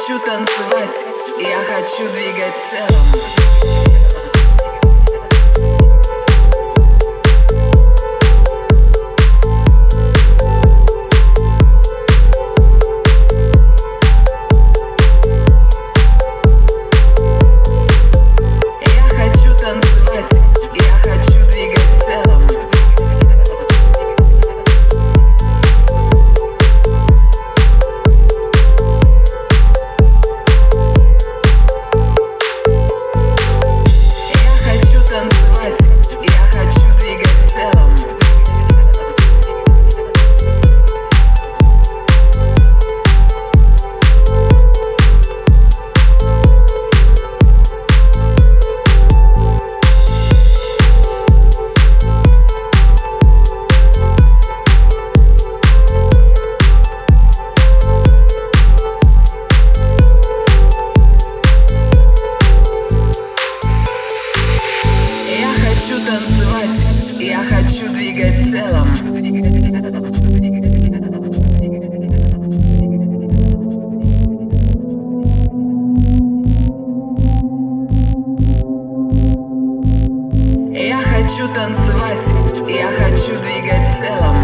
хочу танцевать, я хочу двигать телом. Телом Я хочу танцевать, я хочу двигать телом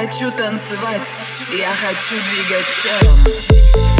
хочу танцевать, я хочу двигать телом